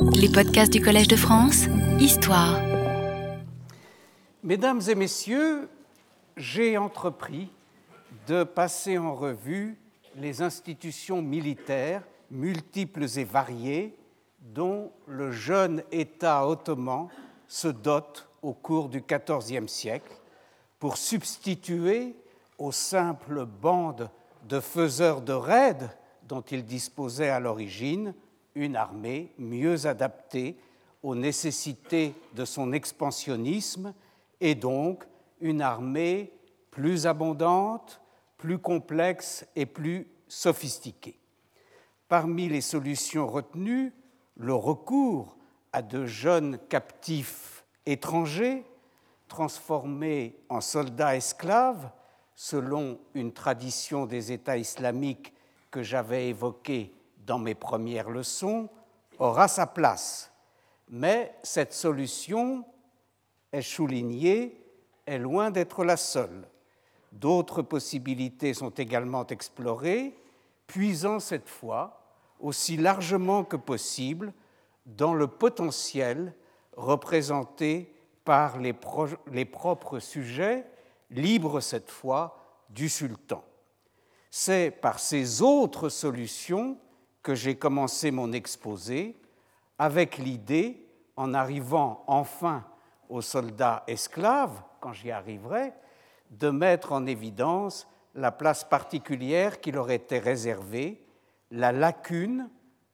Les podcasts du Collège de France, Histoire. Mesdames et messieurs, j'ai entrepris de passer en revue les institutions militaires multiples et variées dont le jeune État ottoman se dote au cours du XIVe siècle pour substituer aux simples bandes de faiseurs de raids dont il disposait à l'origine une armée mieux adaptée aux nécessités de son expansionnisme et donc une armée plus abondante, plus complexe et plus sophistiquée. Parmi les solutions retenues, le recours à de jeunes captifs étrangers transformés en soldats esclaves, selon une tradition des États islamiques que j'avais évoquée dans mes premières leçons, aura sa place. Mais cette solution, est soulignée, est loin d'être la seule. D'autres possibilités sont également explorées, puisant cette fois aussi largement que possible dans le potentiel représenté par les, les, propres sujets, libres cette fois, du sultan. C'est par ces autres solutions que j'ai commencé mon exposé, avec l'idée, en arrivant enfin aux soldats esclaves, quand j'y arriverai, de mettre en évidence la place particulière qui leur était réservée, la lacune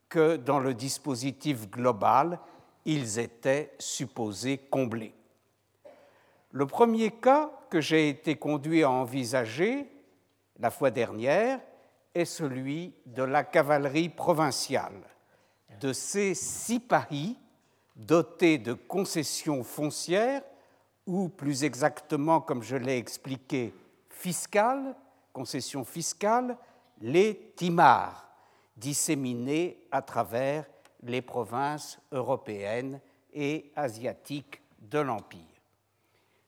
que dans le dispositif global ils étaient supposés combler. Le premier cas que j'ai été conduit à envisager la fois dernière est celui de la cavalerie provinciale, de ces six paris dotés de concessions foncières ou plus exactement, comme je l'ai expliqué, fiscales, concessions fiscales, les timars, disséminés à travers les provinces européennes et asiatiques de l'Empire.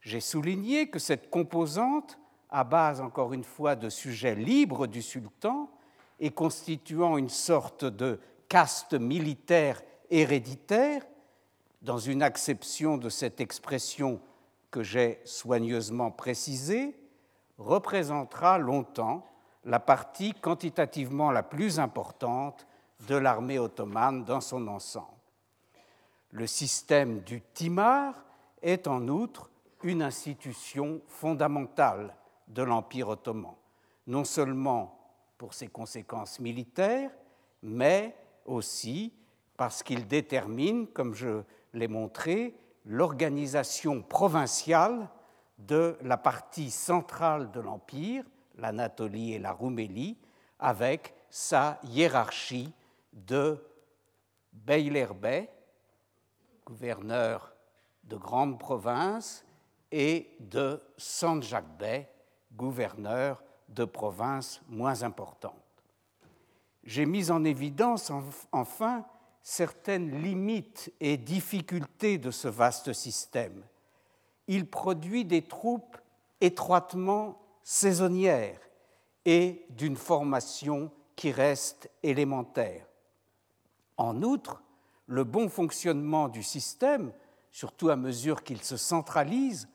J'ai souligné que cette composante, à base encore une fois de sujets libres du sultan et constituant une sorte de caste militaire héréditaire, dans une acception de cette expression que j'ai soigneusement précisée, représentera longtemps la partie quantitativement la plus importante de l'armée ottomane dans son ensemble. Le système du Timar est en outre une institution fondamentale de l'Empire ottoman, non seulement pour ses conséquences militaires, mais aussi parce qu'il détermine, comme je l'ai montré, l'organisation provinciale de la partie centrale de l'Empire, l'Anatolie et la Roumélie, avec sa hiérarchie de Beylerbey, gouverneur de grande province, et de Sanjak Bey, gouverneur de province moins importante. J'ai mis en évidence enfin certaines limites et difficultés de ce vaste système. Il produit des troupes étroitement saisonnières et d'une formation qui reste élémentaire. En outre, le bon fonctionnement du système, surtout à mesure qu'il se centralise,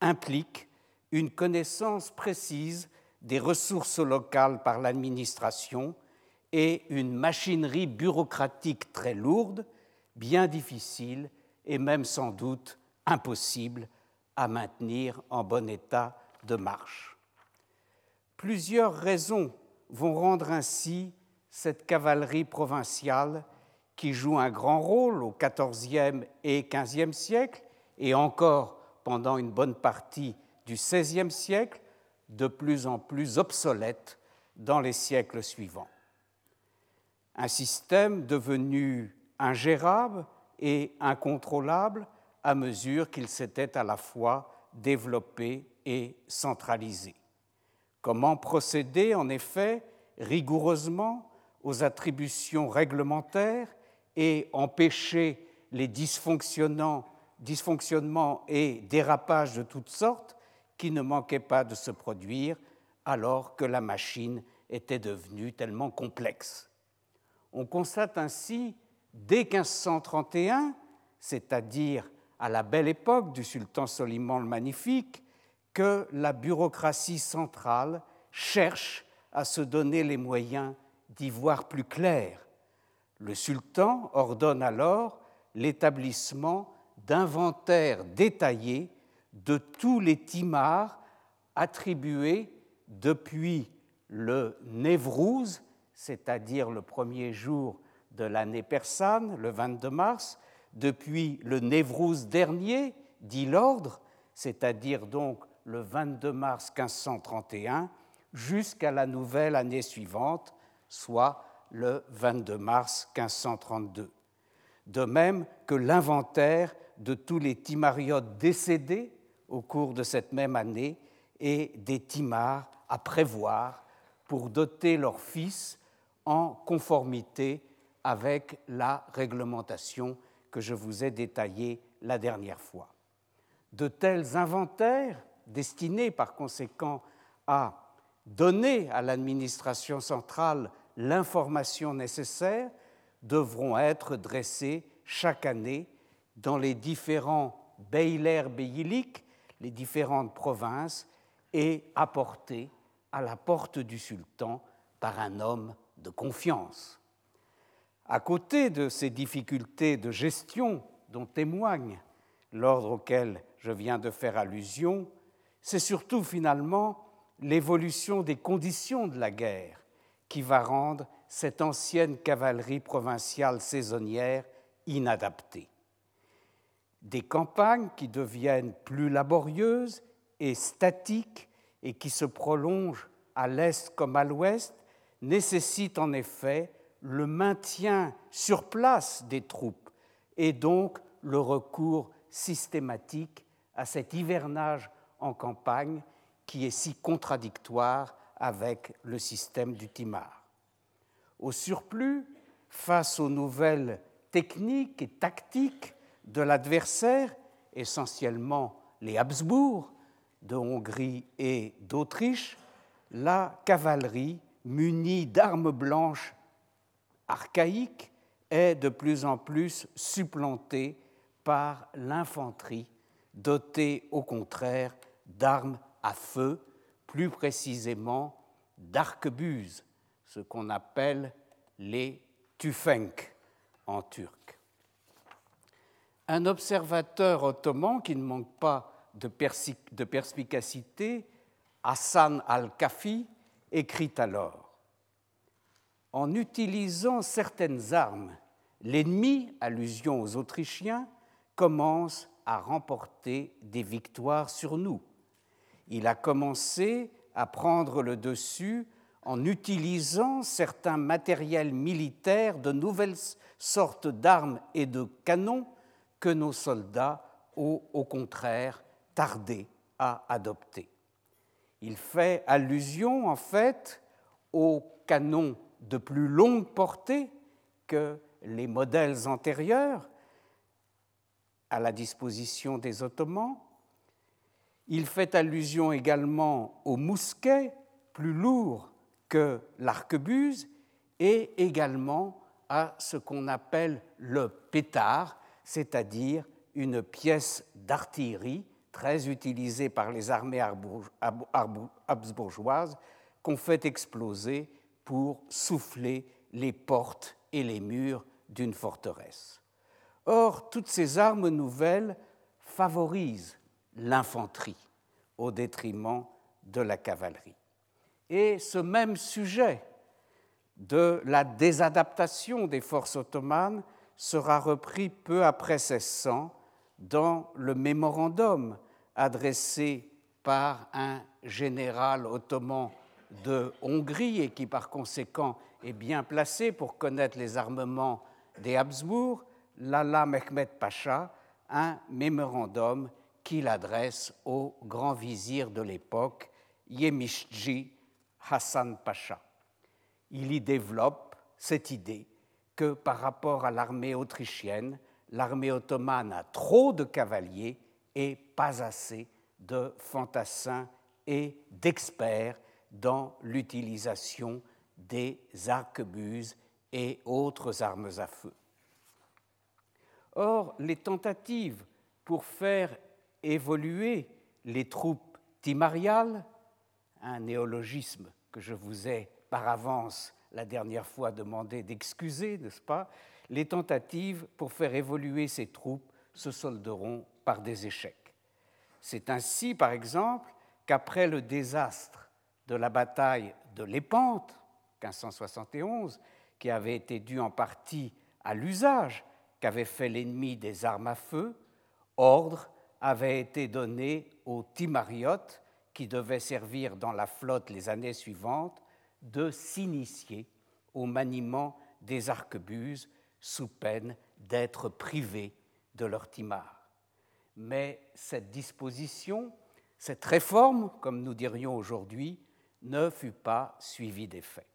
implique une connaissance précise des ressources locales par l'administration et une machinerie bureaucratique très lourde, bien difficile et même sans doute impossible à maintenir en bon état de marche. Plusieurs raisons vont rendre ainsi cette cavalerie provinciale qui joue un grand rôle au XIVe et XVe siècle et encore pendant une bonne partie du XVIe siècle, de plus en plus obsolète dans les siècles suivants. Un système devenu ingérable et incontrôlable à mesure qu'il s'était à la fois développé et centralisé. Comment procéder, en effet, rigoureusement aux attributions réglementaires et empêcher les dysfonctionnements et dérapages de toutes sortes qui ne manquaient pas de se produire alors que la machine était devenue tellement complexe. On constate ainsi dès 1531, c'est-à-dire à la belle époque du sultan Soliman le Magnifique, que la bureaucratie centrale cherche à se donner les moyens d'y voir plus clair. Le sultan ordonne alors l'établissement d'inventaires détaillés de tous les timars attribués depuis le Névrouz, c'est-à-dire le premier jour de l'année persane, le 22 mars, depuis le Névrouz dernier, dit l'ordre, c'est-à-dire donc le 22 mars 1531, jusqu'à la nouvelle année suivante, soit le 22 mars 1532. De même que l'inventaire de tous les timariotes décédés au cours de cette même année et des timars à prévoir pour doter leurs fils en conformité avec la réglementation que je vous ai détaillée la dernière fois. De tels inventaires, destinés par conséquent à donner à l'administration centrale l'information nécessaire, devront être dressés chaque année dans les différents beyler beyliks, les différentes provinces, et apportés à la porte du sultan par un homme de confiance. À côté de ces difficultés de gestion dont témoigne l'ordre auquel je viens de faire allusion, c'est surtout finalement l'évolution des conditions de la guerre qui va rendre cette ancienne cavalerie provinciale saisonnière inadaptée. Des campagnes qui deviennent plus laborieuses et statiques et qui se prolongent à l'est comme à l'ouest nécessitent en effet le maintien sur place des troupes et donc le recours systématique à cet hivernage en campagne qui est si contradictoire avec le système du timar. Au surplus, face aux nouvelles techniques et tactiques de l'adversaire, essentiellement les Habsbourg de Hongrie et d'Autriche, la cavalerie munie d'armes blanches archaïque est de plus en plus supplantée par l'infanterie, dotée au contraire d'armes à feu, plus précisément d'arquebuses, ce qu'on appelle les tufenk en turc. Un observateur ottoman qui ne manque pas de, perspicacité, Hassan al-Kafi, écrit alors en utilisant certaines armes, l'ennemi, allusion aux Autrichiens, commence à remporter des victoires sur nous. Il a commencé à prendre le dessus en utilisant certains matériels militaires, de nouvelles sortes d'armes et de canons que nos soldats ont au contraire tardé à adopter. Il fait allusion en fait aux canons de plus longue portée que les modèles antérieurs à la disposition des Ottomans. Il fait allusion également aux mousquets plus lourds que l'arquebuse et également à ce qu'on appelle le pétard, c'est-à-dire une pièce d'artillerie très utilisée par les armées habsbourgeoises qu'on fait exploser pour souffler les portes et les murs d'une forteresse. Or, toutes ces armes nouvelles favorisent l'infanterie au détriment de la cavalerie. Et ce même sujet de la désadaptation des forces ottomanes sera repris peu après 1600 dans le mémorandum adressé par un général ottoman de Hongrie et qui par conséquent est bien placé pour connaître les armements des Habsbourg, Lala Mehmed Pacha, un mémorandum qu'il adresse au grand vizir de l'époque, Yemishji Hassan Pacha. Il y développe cette idée que par rapport à l'armée autrichienne, l'armée ottomane a trop de cavaliers et pas assez de fantassins et d'experts dans l'utilisation des arquebuses et autres armes à feu. Or, les tentatives pour faire évoluer les troupes timariales, un néologisme que je vous ai par avance la dernière fois demandé d'excuser, n'est-ce pas Les tentatives pour faire évoluer ces troupes se solderont par des échecs. C'est ainsi, par exemple, qu'après le désastre de la bataille de Lépante, 1571, qui avait été dû en partie à l'usage qu'avait fait l'ennemi des armes à feu, ordre avait été donné aux timariotes qui devaient servir dans la flotte les années suivantes de s'initier au maniement des arquebuses sous peine d'être privés de leur timar. Mais cette disposition, cette réforme, comme nous dirions aujourd'hui, ne fut pas suivie d'effet.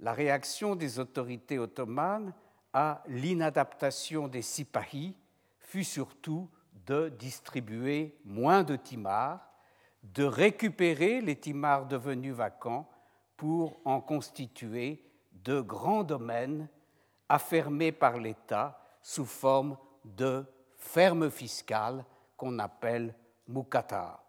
La réaction des autorités ottomanes à l'inadaptation des sipahis fut surtout de distribuer moins de timars, de récupérer les timars devenus vacants pour en constituer de grands domaines affermés par l'État sous forme de fermes fiscales qu'on appelle mukata.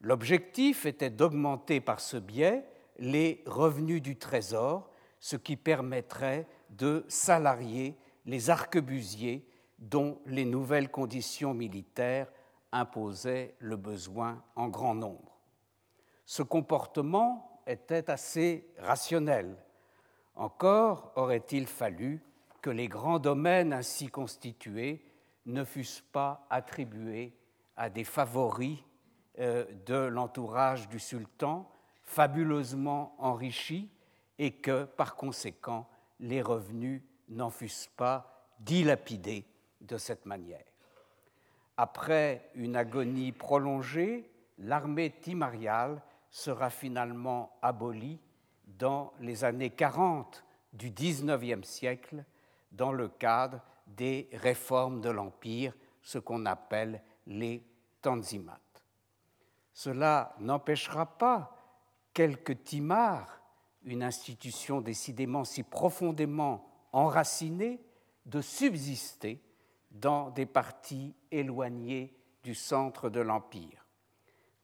L'objectif était d'augmenter par ce biais les revenus du Trésor, ce qui permettrait de salarier les arquebusiers dont les nouvelles conditions militaires imposaient le besoin en grand nombre. Ce comportement était assez rationnel. Encore aurait-il fallu que les grands domaines ainsi constitués ne fussent pas attribués à des favoris euh, de l'entourage du sultan, fabuleusement enrichis, et que, par conséquent, les revenus n'en fussent pas dilapidés de cette manière. Après une agonie prolongée, l'armée timariale sera finalement abolie dans les années 40 du XIXe siècle dans le cadre des réformes de l'Empire, ce qu'on appelle les Tanzimat. Cela n'empêchera pas quelques timars, une institution décidément si profondément enracinée, de subsister dans des parties éloignées du centre de l'Empire.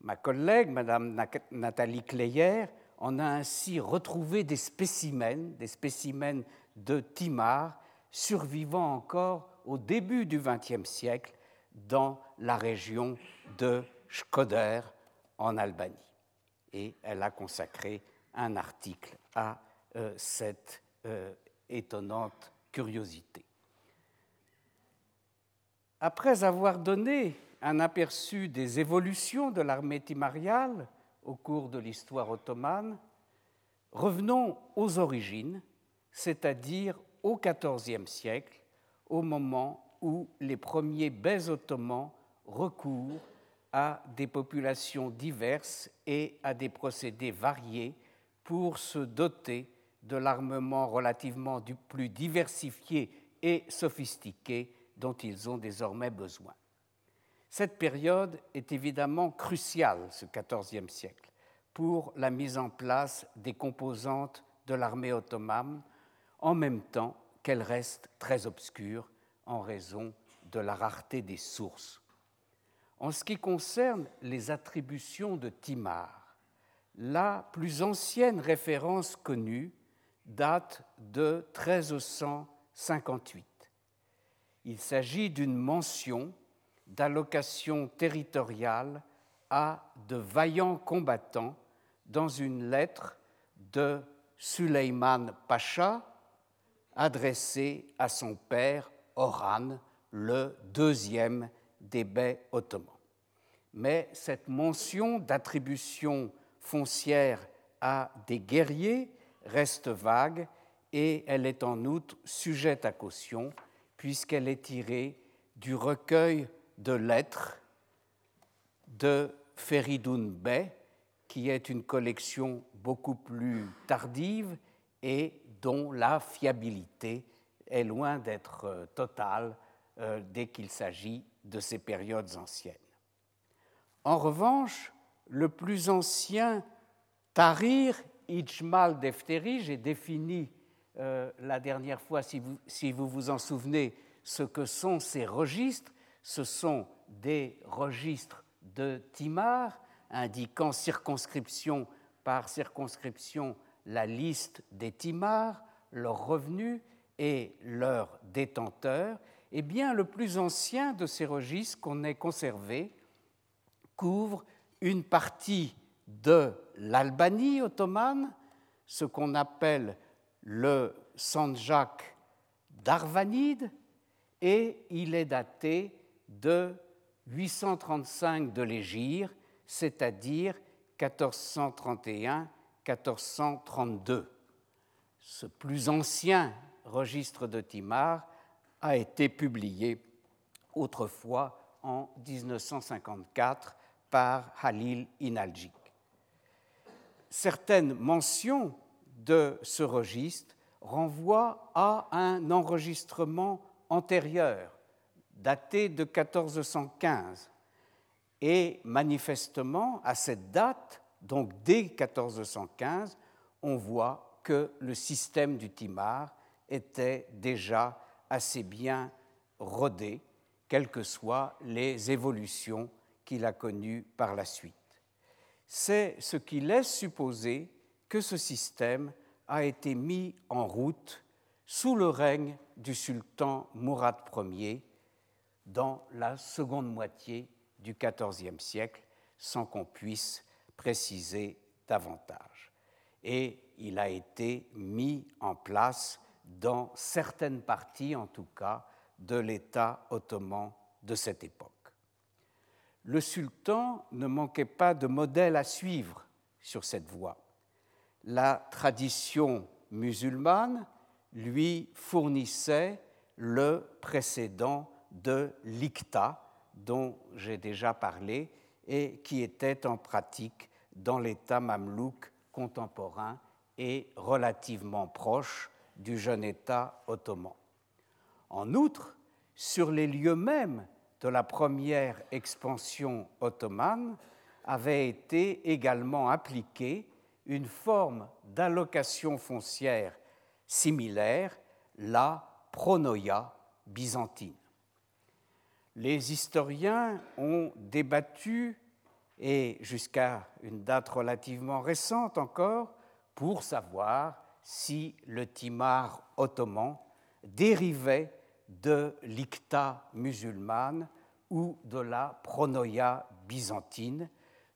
Ma collègue, Madame Nathalie Cleyer, en a ainsi retrouvé des spécimens, des spécimens de timars survivant encore au début du XXe siècle dans la région de Shkoder en Albanie. Et elle a consacré un article à euh, cette euh, étonnante curiosité. Après avoir donné un aperçu des évolutions de l'armée timariale au cours de l'histoire ottomane, revenons aux origines, c'est-à-dire au XIVe siècle, au moment où les premiers bais ottomans recourent à des populations diverses et à des procédés variés pour se doter de l'armement relativement plus diversifié et sophistiqué dont ils ont désormais besoin. Cette période est évidemment cruciale, ce XIVe siècle, pour la mise en place des composantes de l'armée ottomane, en même temps qu'elle reste très obscure en raison de la rareté des sources. En ce qui concerne les attributions de Timar, la plus ancienne référence connue date de 1358. Il s'agit d'une mention d'allocation territoriale à de vaillants combattants dans une lettre de Suleyman Pacha adressée à son père Oran, le deuxième des baies ottomans. Mais cette mention d'attribution foncière à des guerriers reste vague et elle est en outre sujette à caution puisqu'elle est tirée du recueil de lettres de Feridoun Bey, qui est une collection beaucoup plus tardive et dont la fiabilité est loin d'être euh, totale euh, dès qu'il s'agit de ces périodes anciennes. En revanche, le plus ancien Tahrir Ijmal Defteri, j'ai défini euh, la dernière fois, si vous, si vous, vous en souvenez, ce que sont ces registres. Ce sont des registres de Timar, indiquant circonscription par circonscription la liste des Timars, leurs revenus et leurs détenteurs. Eh bien, le plus ancien de ces registres qu'on ait conservé couvre une partie de l'Albanie ottomane, ce qu'on appelle le Sanjak d'Arvanide, et il est daté de 835 de l'Égir, c'est-à-dire 1431-1432. Ce plus ancien registre de Timar a été publié autrefois en 1954 par Halil Inalcik. Certaines mentions de ce registre renvoient à un enregistrement antérieur, daté de 1415. Et manifestement, à cette date, donc dès 1415, on voit que le système du Timar était déjà assez bien rodé, quelles que soient les évolutions qu'il a connues par la suite. C'est ce qui laisse supposer que ce système a été mis en route sous le règne du sultan Mourad Ier dans la seconde moitié du XIVe siècle, sans qu'on puisse préciser davantage. Et il a été mis en place dans certaines parties, en tout cas, de l'État ottoman de cette époque. Le sultan ne manquait pas de modèles à suivre sur cette voie. La tradition musulmane lui fournissait le précédent de l'Ikta, dont j'ai déjà parlé, et qui était en pratique dans l'État mamelouk contemporain et relativement proche du jeune État ottoman. En outre, sur les lieux mêmes de la première expansion ottomane avait été également appliquée une forme d'allocation foncière similaire, la pronoia byzantine. Les historiens ont débattu, et jusqu'à une date relativement récente encore, pour savoir si le timar ottoman dérivait de l'icta musulmane ou de la pronoia byzantine,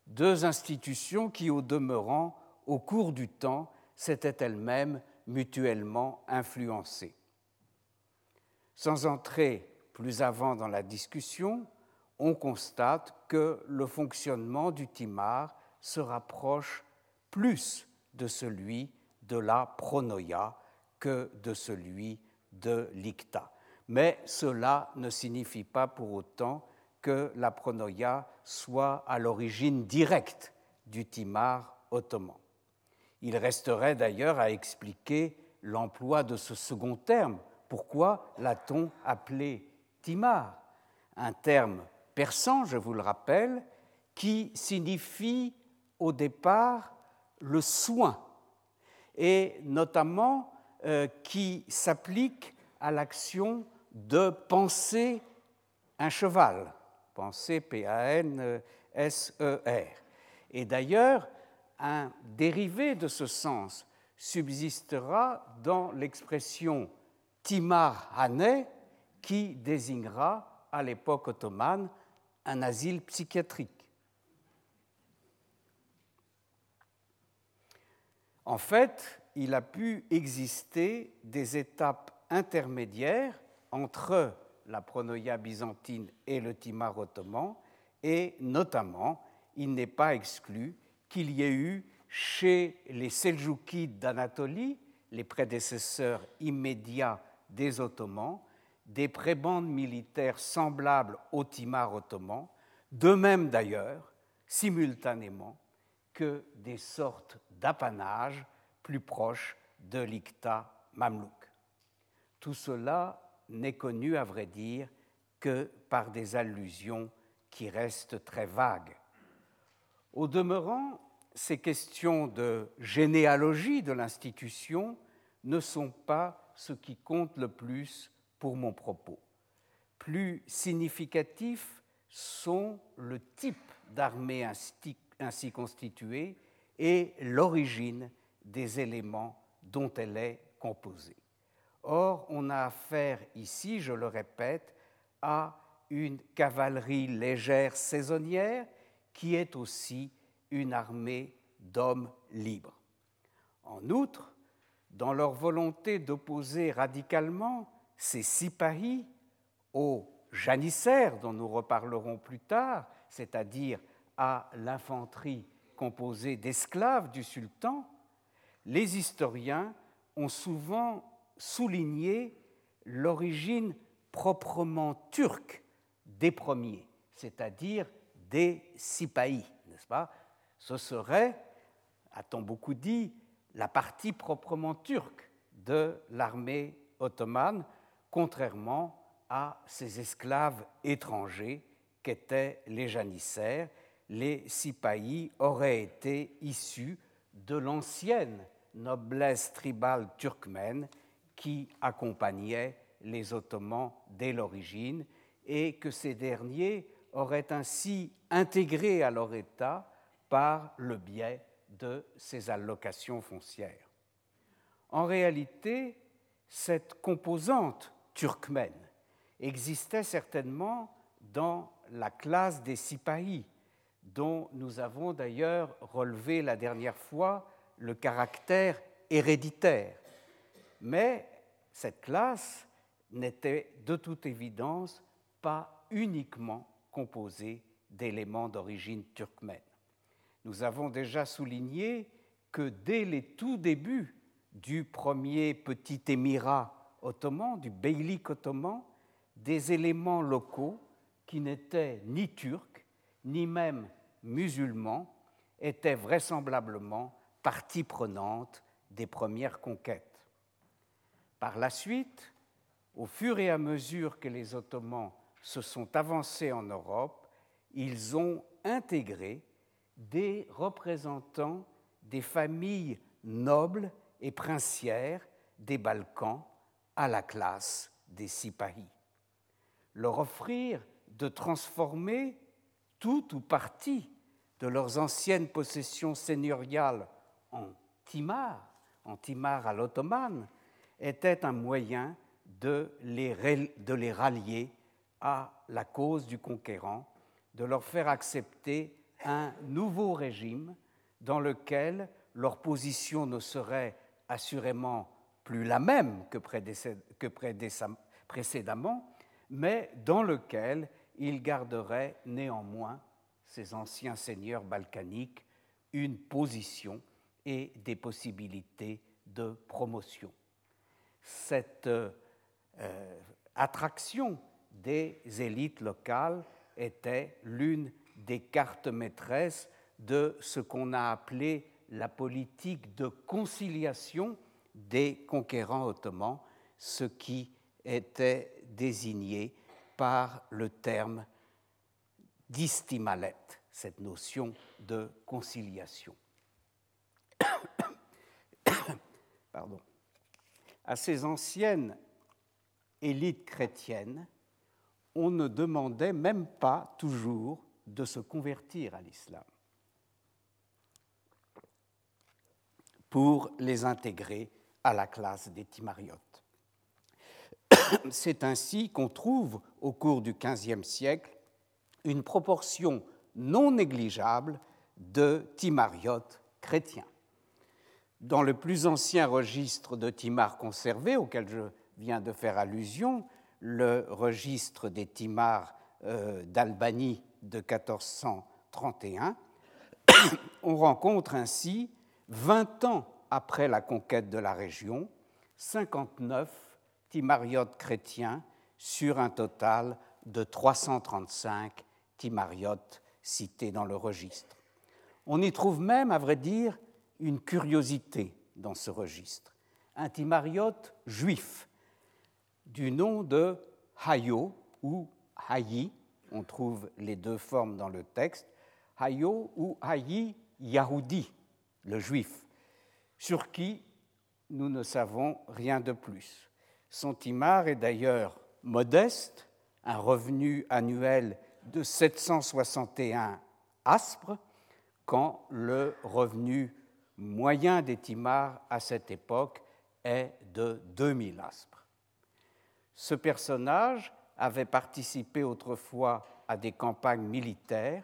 deux institutions qui, au demeurant, au cours du temps, s'étaient elles-mêmes mutuellement influencées. Sans entrer plus avant dans la discussion, on constate que le fonctionnement du timar se rapproche plus de celui de la pronoia que de celui de l'icta. Mais cela ne signifie pas pour autant que la pronoia soit à l'origine directe du timar ottoman. Il resterait d'ailleurs à expliquer l'emploi de ce second terme. Pourquoi l'a-t-on appelé timar Un terme persan, je vous le rappelle, qui signifie au départ le soin, et notamment euh, qui s'applique à l'action de penser un cheval, penser P-A-N-S-E-R. Et d'ailleurs, un dérivé de ce sens subsistera dans l'expression Timar Hané, qui désignera à l'époque ottomane un asile psychiatrique. En fait, il a pu exister des étapes intermédiaires entre la pronoia byzantine et le timar ottoman, et notamment, il n'est pas exclu qu'il y ait eu chez les Seljoukides d'Anatolie, les prédécesseurs immédiats des Ottomans, des prébendes militaires semblables au timar ottoman, de même d'ailleurs, simultanément, que des sortes d'apanage plus proches de l'Ikta mamelouk. Tout cela n'est connu, à vrai dire, que par des allusions qui restent très vagues. Au demeurant, ces questions de généalogie de l'institution ne sont pas ce qui compte le plus pour mon propos. Plus significatifs sont le type d'armée ainsi constituée et l'origine des éléments dont elle est composée. Or, on a affaire ici, je le répète, à une cavalerie légère saisonnière qui est aussi une armée d'hommes libres. En outre, dans leur volonté d'opposer radicalement ces sipahis aux janissaires dont nous reparlerons plus tard, c'est-à-dire à, l'infanterie composée d'esclaves du sultan, les historiens ont souvent souligné l'origine proprement turque des premiers, c'est-à-dire des sipahis, n'est-ce pas? Ce serait, a-t-on beaucoup dit, la partie proprement turque de l'armée ottomane, contrairement à ces esclaves étrangers qu'étaient les janissaires. Les sipahis auraient été issus de l'ancienne noblesse tribale turkmène qui accompagnait les Ottomans dès l'origine et que ces derniers auraient ainsi intégré à leur État par le biais de ces allocations foncières. En réalité, cette composante turkmène existait certainement dans la classe des sipahis, dont nous avons d'ailleurs relevé la dernière fois le caractère héréditaire. Mais cette classe n'était de toute évidence pas uniquement composée d'éléments d'origine turkmène. Nous avons déjà souligné que dès les tout débuts du premier petit émirat ottoman, du beylik ottoman, des éléments locaux qui n'étaient ni turcs, ni même musulmans, étaient vraisemblablement partie prenante des premières conquêtes. Par la suite, au fur et à mesure que les Ottomans se sont avancés en Europe, ils ont intégré des représentants des familles nobles et princières des Balkans à la classe des Sipahis. Leur offrir de transformer tout ou partie de leurs anciennes possessions seigneuriales en timar, en timar à l'ottomane, était un moyen de les, de les rallier à la cause du conquérant, de leur faire accepter un nouveau régime dans lequel leur position ne serait assurément plus la même que précédemment, mais dans lequel ils garderaient néanmoins, ces anciens seigneurs balkaniques, une position et des possibilités de promotion. Cette euh, attraction des élites locales était l'une des cartes maîtresses de ce qu'on a appelé la politique de conciliation des conquérants ottomans, ce qui était désigné par le terme d'istimalet, cette notion de conciliation. Pardon. À ces anciennes élites chrétiennes, on ne demandait même pas toujours de se convertir à l'islam pour les intégrer à la classe des Timariotes. C'est ainsi qu'on trouve au cours du XVe siècle une proportion non négligeable de Timariotes chrétiens. Dans le plus ancien registre de Timar conservé, auquel je viens de faire allusion, le registre des Timars euh, d'Albanie de 1431, on rencontre ainsi, 20 ans après la conquête de la région, 59 timariotes chrétiens sur un total de 335 timariotes cités dans le registre. On y trouve même, à vrai dire, une curiosité dans ce registre. Un timariote juif du nom de Hayo ou Hayi, on trouve les deux formes dans le texte, Hayo ou Hayi Yahudi, le juif, sur qui nous ne savons rien de plus. Son timar est d'ailleurs modeste, un revenu annuel de 761 aspres, quand le revenu moyen des Timars à cette époque est de 2000 aspres. Ce personnage avait participé autrefois à des campagnes militaires,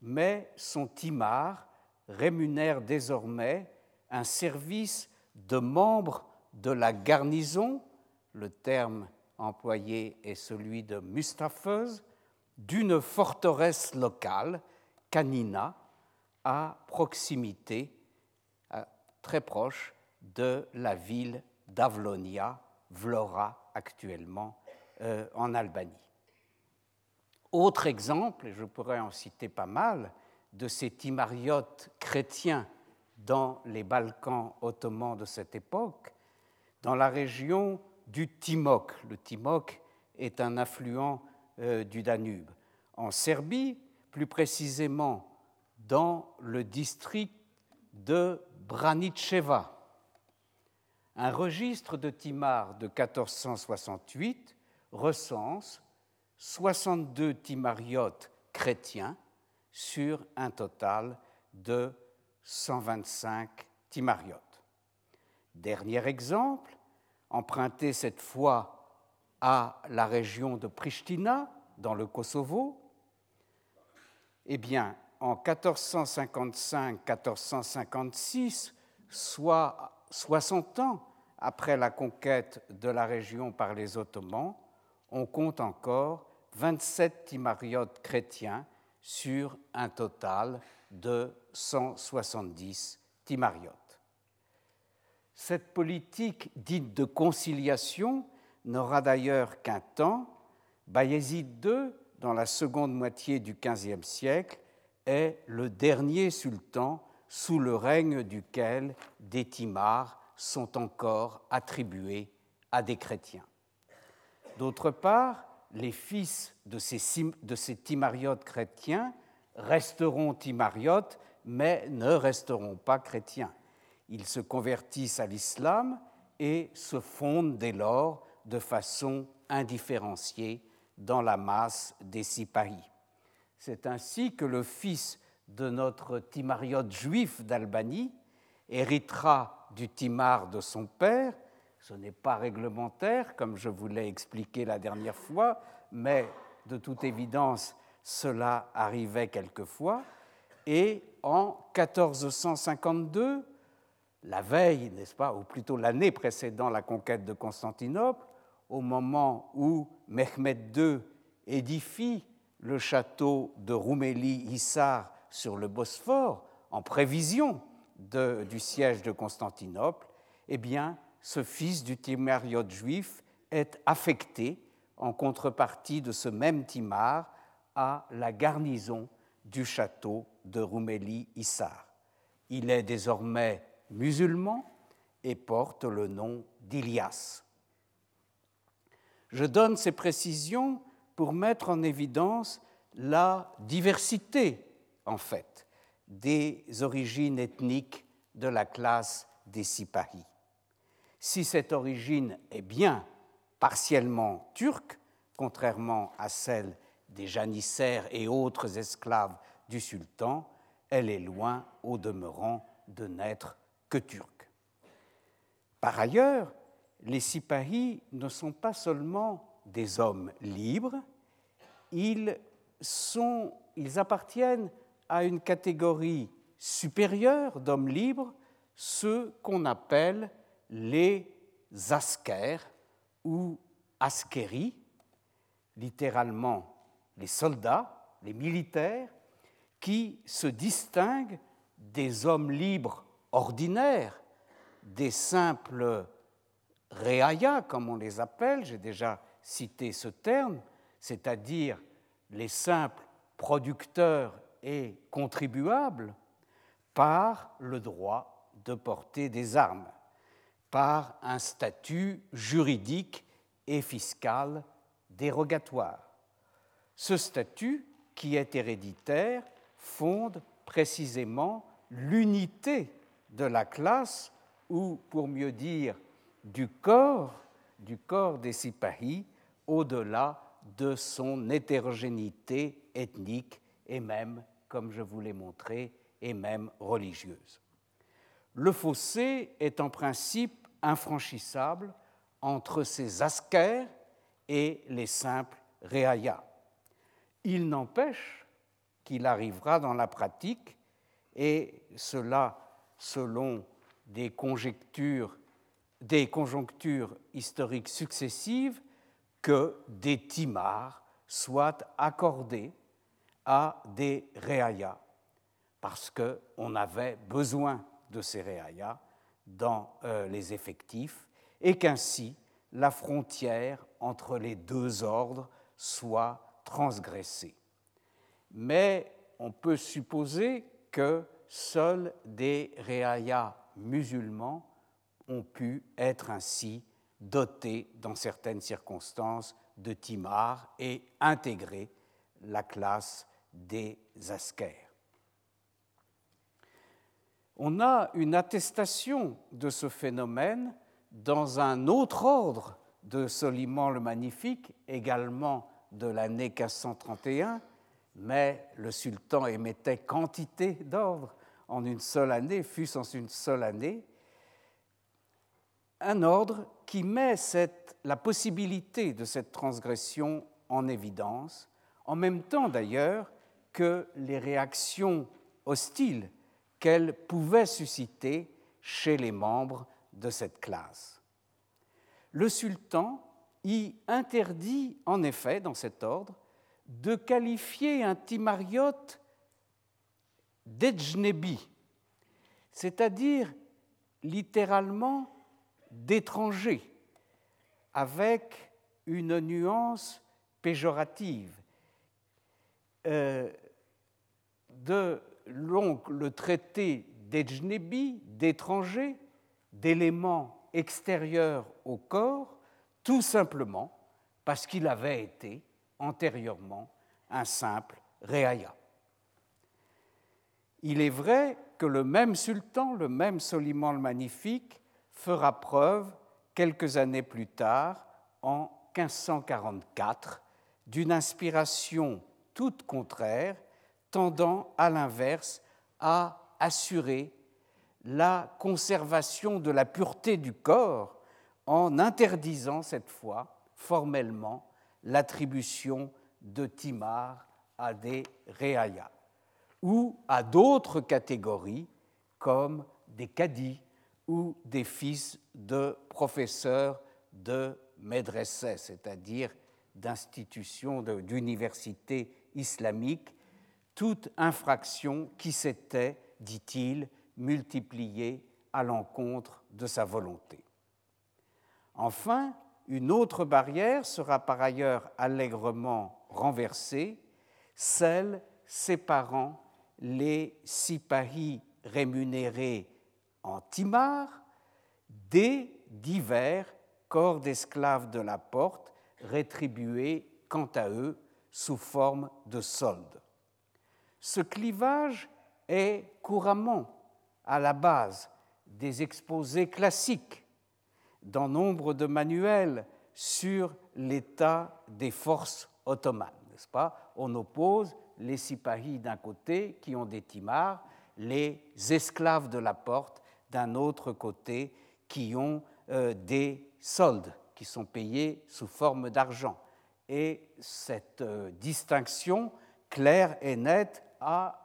mais son timar rémunère désormais un service de membre de la garnison, le terme employé est celui de mustafeuse, d'une forteresse locale, Canina, à proximité, très proche de la ville d'Avlonia, Vlora actuellement euh, en Albanie. Autre exemple, et je pourrais en citer pas mal, de ces timariotes chrétiens dans les Balkans ottomans de cette époque, dans la région du Timok. Le Timok est un affluent euh, du Danube. En Serbie, plus précisément dans le district de Braničeva. Un registre de Timar de 1468 recense 62 timariotes chrétiens sur un total de 125 timariotes. Dernier exemple, emprunté cette fois à la région de Pristina, dans le Kosovo, eh bien, en 1455-1456, soit 60 ans après la conquête de la région par les Ottomans, on compte encore 27 timariotes chrétiens sur un total de 170 timariotes. Cette politique dite de conciliation n'aura d'ailleurs qu'un temps. Bayezid II, dans la seconde moitié du XVe siècle, est le dernier sultan sous le règne duquel des timars sont encore attribués à des chrétiens. D'autre part, les fils de ces, de ces timariotes chrétiens resteront timariotes, mais ne resteront pas chrétiens. Ils se convertissent à l'islam et se fondent dès lors de façon indifférenciée dans la masse des Sipahis. C'est ainsi que le fils de notre timariote juif d'Albanie héritera du timar de son père ce n'est pas réglementaire, comme je vous l'ai expliqué la dernière fois, mais de toute évidence, cela arrivait quelquefois. Et en 1452, la veille, n'est-ce pas, ou plutôt l'année précédant la conquête de Constantinople, au moment où Mehmed II édifie le château de Roumélie-Issar sur le Bosphore, en prévision du siège de Constantinople, eh bien, ce fils du timariote juif est affecté en contrepartie de ce même timar à la garnison du château de Roumélie-Issar. Il est désormais musulman et porte le nom d'Ilias. Je donne ces précisions pour mettre en évidence la diversité, en fait, des origines ethniques de la classe des Sipahis. Si cette origine est bien partiellement turque, contrairement à celle des janissaires et autres esclaves du sultan, elle est loin au demeurant de n'être que turque. Par ailleurs, les Sipahis ne sont pas seulement des hommes libres, ils, appartiennent à une catégorie supérieure d'hommes libres, ceux qu'on appelle les askers ou askeri, littéralement les soldats, les militaires, qui se distinguent des hommes libres ordinaires, des simples réaya, comme on les appelle, j'ai déjà cité ce terme, c'est-à-dire les simples producteurs et contribuables, par le droit de porter des armes par un statut juridique et fiscal dérogatoire. Ce statut, qui est héréditaire, fonde précisément l'unité de la classe, ou pour mieux dire du corps, du corps des Sipahis, au-delà de son hétérogénéité ethnique et même, comme je vous l'ai montré, et même religieuse. Le fossé est en principe infranchissable entre ces askers et les simples réayas. Il n'empêche qu'il arrivera dans la pratique, et cela selon des conjectures, des conjonctures historiques successives, que des timars soient accordés à des réayas, parce qu'on avait besoin de ces réayas dans euh, les effectifs, et qu'ainsi la frontière entre les deux ordres soit transgressée. Mais on peut supposer que seuls des réayas musulmans ont pu être ainsi dotés dans certaines circonstances de timar et intégrer la classe des askers. On a une attestation de ce phénomène dans un autre ordre de Soliman le Magnifique, également de l'année 1531, mais le sultan émettait quantité d'ordres en une seule année, fût-ce en une seule année, un ordre qui met la possibilité de cette transgression en évidence, en même temps d'ailleurs que les réactions hostiles qu'elle pouvait susciter chez les membres de cette classe. Le sultan y interdit en effet, dans cet ordre, de qualifier un timariote d'ejnebi, c'est-à-dire littéralement d'étranger, avec une nuance péjorative. Euh, de le traité d'ejnebi, d'étranger, d'éléments extérieurs au corps, tout simplement parce qu'il avait été antérieurement un simple réaya. Il est vrai que le même sultan, le même Soliman le Magnifique, fera preuve quelques années plus tard, en 1544, d'une inspiration toute contraire, tendant à l'inverse à assurer la conservation de la pureté du corps en interdisant cette fois formellement l'attribution de timar à des réayas ou à d'autres catégories comme des cadis ou des fils de professeurs de médressais, c'est-à-dire d'institutions d'universités islamiques, toute infraction qui s'était, dit-il, multipliée à l'encontre de sa volonté. Enfin, une autre barrière sera par ailleurs allègrement renversée, celle séparant les sipahis rémunérés en timar des divers corps d'esclaves de la porte rétribués quant à eux sous forme de soldes. Ce clivage est couramment à la base des exposés classiques dans nombre de manuels sur l'état des forces ottomanes, n'est-ce pas? On oppose les sipahis d'un côté qui ont des timars, les esclaves de la porte d'un autre côté qui ont euh, des soldes qui sont payés sous forme d'argent. Et cette euh, distinction claire et nette a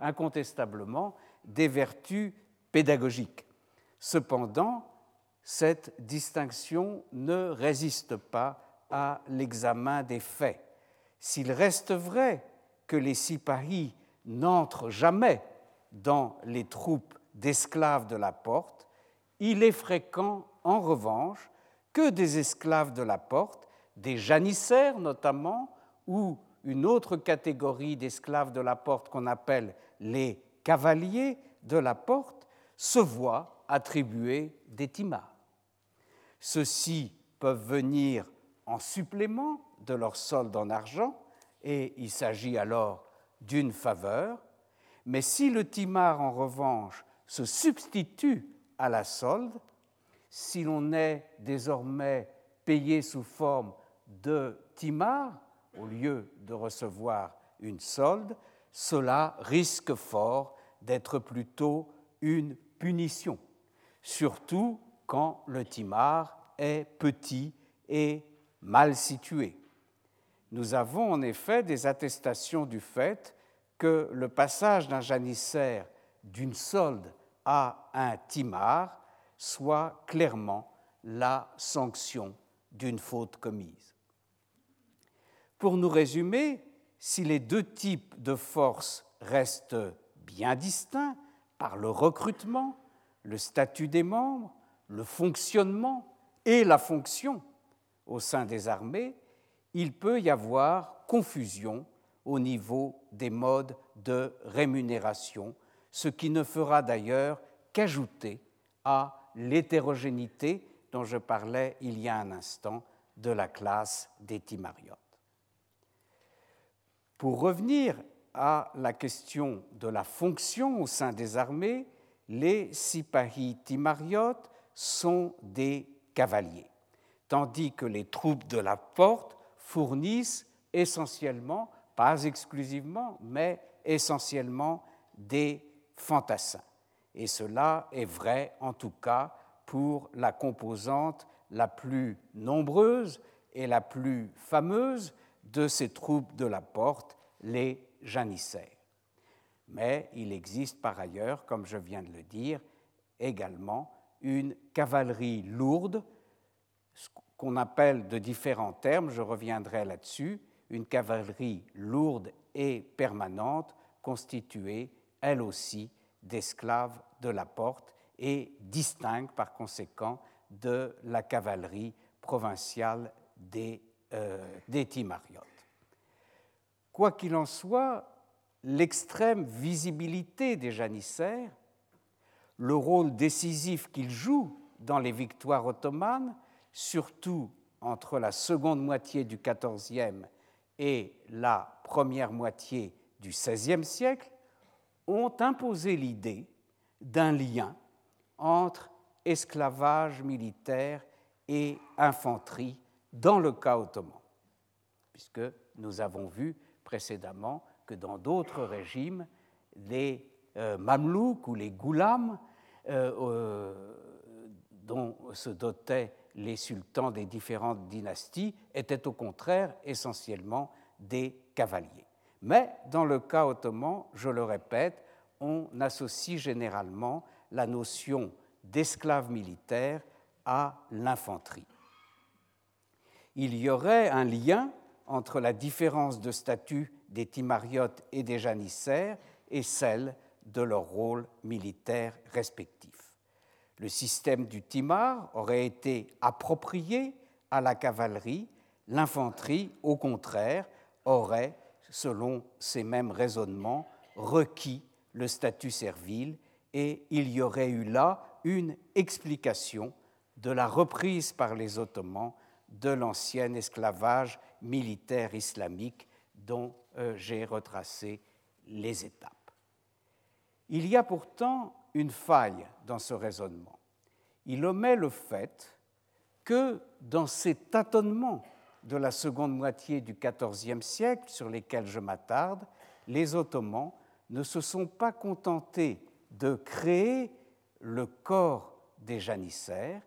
incontestablement des vertus pédagogiques. Cependant, cette distinction ne résiste pas à l'examen des faits. S'il reste vrai que les sipahis n'entrent jamais dans les troupes d'esclaves de la porte, il est fréquent, en revanche, que des esclaves de la porte, des janissaires notamment, ou une autre catégorie d'esclaves de la porte qu'on appelle les cavaliers de la porte, se voient attribuer des timars. Ceux-ci peuvent venir en supplément de leur solde en argent, et il s'agit alors d'une faveur, mais si le timar en revanche se substitue à la solde, si l'on est désormais payé sous forme de timar au lieu de recevoir une solde, cela risque fort d'être plutôt une punition, surtout quand le timar est petit et mal situé. Nous avons en effet des attestations du fait que le passage d'un janissaire d'une solde à un timar soit clairement la sanction d'une faute commise. Pour nous résumer, si les deux types de forces restent bien distincts par le recrutement, le statut des membres, le fonctionnement et la fonction au sein des armées, il peut y avoir confusion au niveau des modes de rémunération, ce qui ne fera d'ailleurs qu'ajouter à l'hétérogénéité dont je parlais il y a un instant de la classe des timariotes. Pour revenir à la question de la fonction au sein des armées, les sipahi timariotes sont des cavaliers, tandis que les troupes de la porte fournissent essentiellement, pas exclusivement, mais essentiellement des fantassins. Et cela est vrai en tout cas pour la composante la plus nombreuse et la plus fameuse de ces troupes de la porte, les janissaires. Mais il existe par ailleurs, comme je viens de le dire, également une cavalerie lourde, ce qu'on appelle de différents termes, je reviendrai là-dessus, une cavalerie lourde et permanente constituée, elle aussi, d'esclaves de la porte et distincte par conséquent de la cavalerie provinciale des, euh, des Timariotes. Quoi qu'il en soit, l'extrême visibilité des janissaires, le rôle décisif qu'ils jouent dans les victoires ottomanes, surtout entre la seconde moitié du XIVe et la première moitié du XVIe siècle, ont imposé l'idée d'un lien entre esclavage militaire et infanterie dans le cas ottoman, puisque nous avons vu précédemment que dans d'autres régimes, les euh, mamelouks ou les goulams, euh, dont se dotaient les sultans des différentes dynasties, étaient au contraire essentiellement des cavaliers. Mais dans le cas ottoman, je le répète, on associe généralement la notion d'esclave militaire à l'infanterie. Il y aurait un lien entre la différence de statut des timariotes et des janissaires et celle de leur rôle militaire respectif. Le système du timar aurait été approprié à la cavalerie, l'infanterie, au contraire, aurait, selon ces mêmes raisonnements, requis le statut servile et il y aurait eu là une explication de la reprise par les Ottomans de l'ancien esclavage militaire islamique dont euh, j'ai retracé les étapes. Il y a pourtant une faille dans ce raisonnement. Il omet le fait que dans ces tâtonnements de la seconde moitié du XIVe siècle sur lesquels je m'attarde, les Ottomans ne se sont pas contentés de créer le corps des janissaires,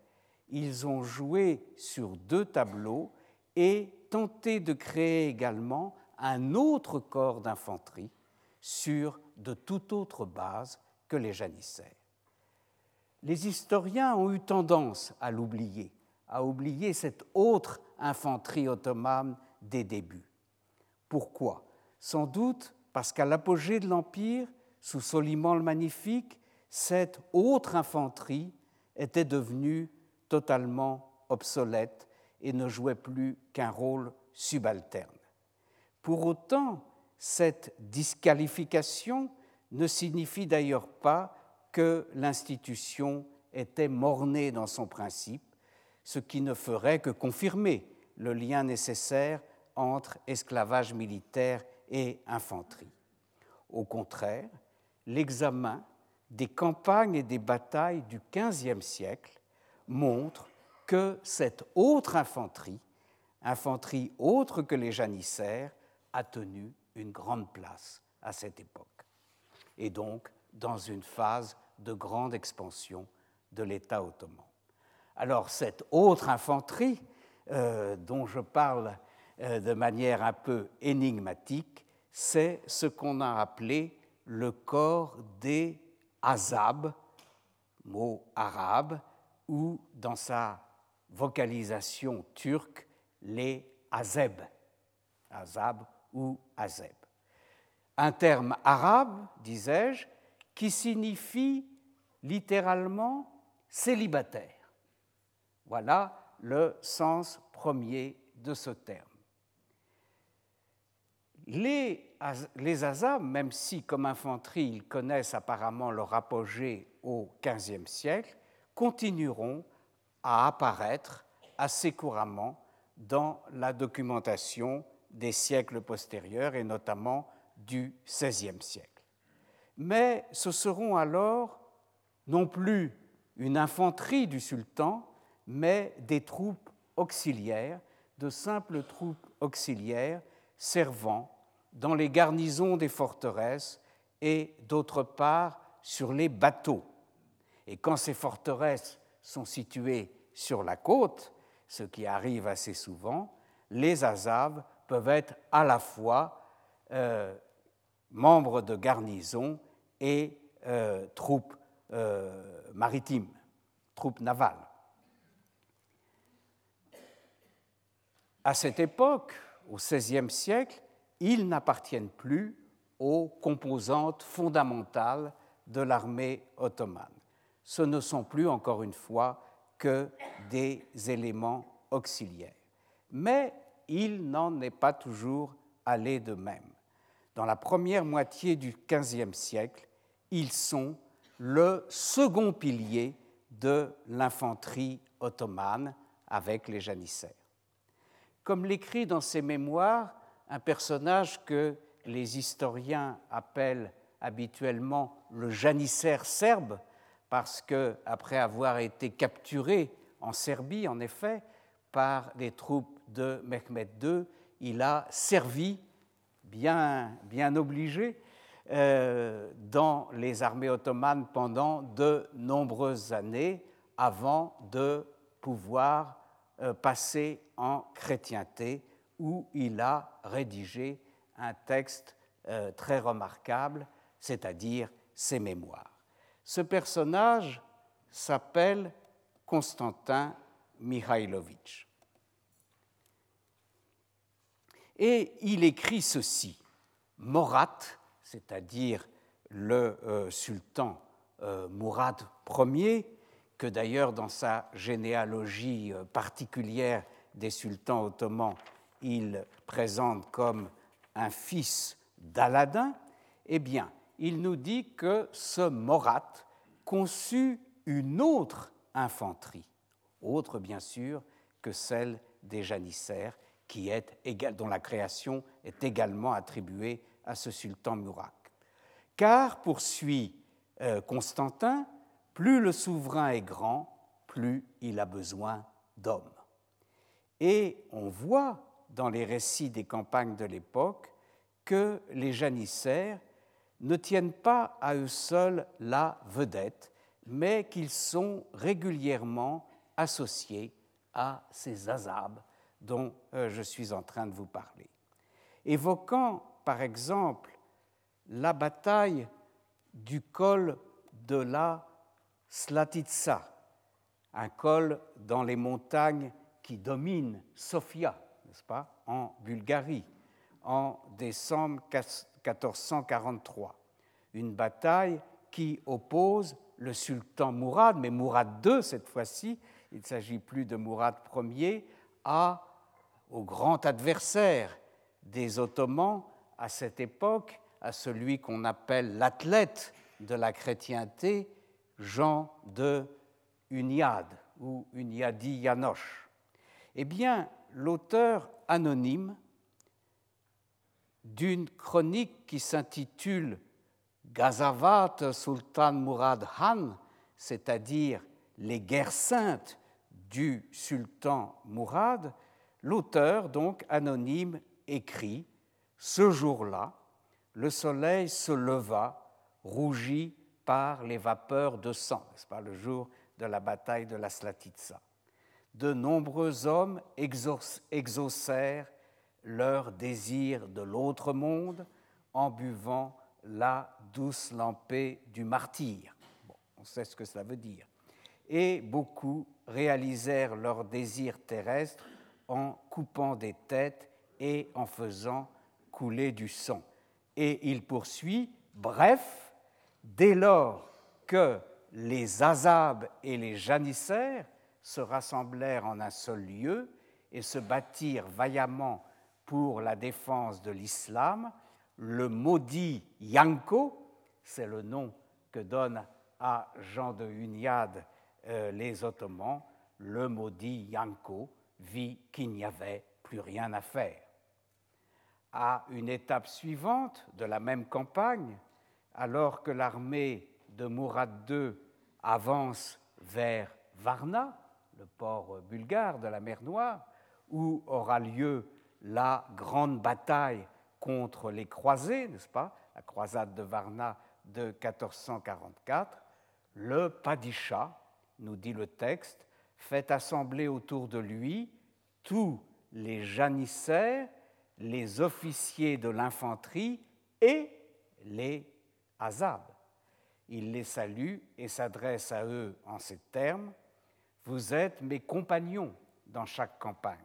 ils ont joué sur deux tableaux et tenté de créer également un autre corps d'infanterie sur de toute autre base que les janissaires. Les historiens ont eu tendance à l'oublier, à oublier cette autre infanterie ottomane des débuts. Pourquoi? Sans doute parce qu'à l'apogée de l'Empire, sous Soliman le Magnifique, cette autre infanterie était devenue totalement obsolète et ne jouait plus qu'un rôle subalterne. Pour autant, cette disqualification ne signifie d'ailleurs pas que l'institution était mornée dans son principe, ce qui ne ferait que confirmer le lien nécessaire entre esclavage militaire et infanterie. Au contraire, l'examen des campagnes et des batailles du XVe siècle montre que cette autre infanterie infanterie autre que les janissaires, a tenu une grande place à cette époque, et donc dans une phase de grande expansion de l'État ottoman. Alors cette autre infanterie, euh, dont je parle euh, de manière un peu énigmatique, c'est ce qu'on a appelé le corps des Azab, mot arabe, ou dans sa vocalisation turque, les Azeb, Azab ou Azeb. Un terme arabe, disais-je, qui signifie littéralement célibataire. Voilà le sens premier de ce terme. Les, les Azab, même si comme infanterie ils connaissent apparemment leur apogée au XVe siècle, continueront à apparaître assez couramment dans la documentation des siècles postérieurs et notamment du XVIe siècle. Mais ce seront alors non plus une infanterie du sultan, mais des troupes auxiliaires, de simples troupes auxiliaires servant dans les garnisons des forteresses et d'autre part sur les bateaux. Et quand ces forteresses sont situées sur la côte, ce qui arrive assez souvent, les Azaves peuvent être à la fois euh, membres de garnison et euh, troupes euh, maritimes, troupes navales. À cette époque, au XVIe siècle, ils n'appartiennent plus aux composantes fondamentales de l'armée ottomane. Ce ne sont plus, encore une fois, que des éléments auxiliaires. Mais il n'en est pas toujours allé de même. Dans la première moitié du XVe siècle, ils sont le second pilier de l'infanterie ottomane avec les janissaires. Comme l'écrit dans ses mémoires un personnage que les historiens appellent habituellement le janissaire serbe, parce que, après avoir été capturé en Serbie, en effet, par les troupes de Mehmed II, il a servi, bien, bien obligé, euh, dans les armées ottomanes pendant de nombreuses années avant de pouvoir euh, passer en chrétienté, où il a rédigé un texte euh, très remarquable, c'est-à-dire ses mémoires. Ce personnage s'appelle Constantin Mihailovitch. Et il écrit ceci. Morat, c'est-à-dire le euh, sultan euh, Mourad Ier, que d'ailleurs dans sa généalogie euh, particulière des sultans ottomans, il présente comme un fils d'Aladin, eh bien, il nous dit que ce Morat conçut une autre infanterie, autre bien sûr que celle des janissaires, qui est, dont la création est également attribuée à ce sultan Murak. Car, poursuit euh, Constantin, plus le souverain est grand, plus il a besoin d'hommes. Et on voit dans les récits des campagnes de l'époque que les janissaires ne tiennent pas à eux seuls la vedette, mais qu'ils sont régulièrement associés à ces azabs dont euh, je suis en train de vous parler. Évoquant par exemple la bataille du col de la Slatitsa, un col dans les montagnes qui dominent Sofia, n'est-ce pas, en Bulgarie, en décembre 1443. Une bataille qui oppose le sultan Mourad, mais Mourad II cette fois-ci, il ne s'agit plus de Mourad Ier, à, au grand adversaire des Ottomans à cette époque, à celui qu'on appelle l'athlète de la chrétienté, Jean de Uniad ou Uniadi Yanoche. Eh bien, l'auteur anonyme d'une chronique qui s'intitule Gazavat Sultan Murad Han, c'est-à-dire les guerres saintes du sultan Murad, l'auteur, donc anonyme, écrit Ce jour-là, le soleil se leva, rougi par les vapeurs de sang, n'est-ce pas, le jour de la bataille de la Slatitsa. De nombreux hommes exaucèrent leur désir de l'autre monde en buvant la douce lampée du martyr. on sait ce que cela veut dire. Et beaucoup réalisèrent leur désir terrestre en coupant des têtes et en faisant couler du sang. Et il poursuit, bref, dès lors que les Azabes et les Janissaires se rassemblèrent en un seul lieu et se battirent vaillamment pour la défense de l'islam, le maudit Yanko, c'est le nom que donnent à Jean de Hunyad euh, les Ottomans, le maudit Yanko vit qu'il n'y avait plus rien à faire. À une étape suivante de la même campagne, alors que l'armée de Mourad II avance vers Varna, le port bulgare de la mer Noire, où aura lieu la grande bataille contre les croisés, n'est-ce pas, la croisade de Varna de 1444, le Padisha, nous dit le texte, fait assembler autour de lui tous les janissaires, les officiers de l'infanterie et les azabs. Il les salue et s'adresse à eux en ces termes Vous êtes mes compagnons dans chaque campagne.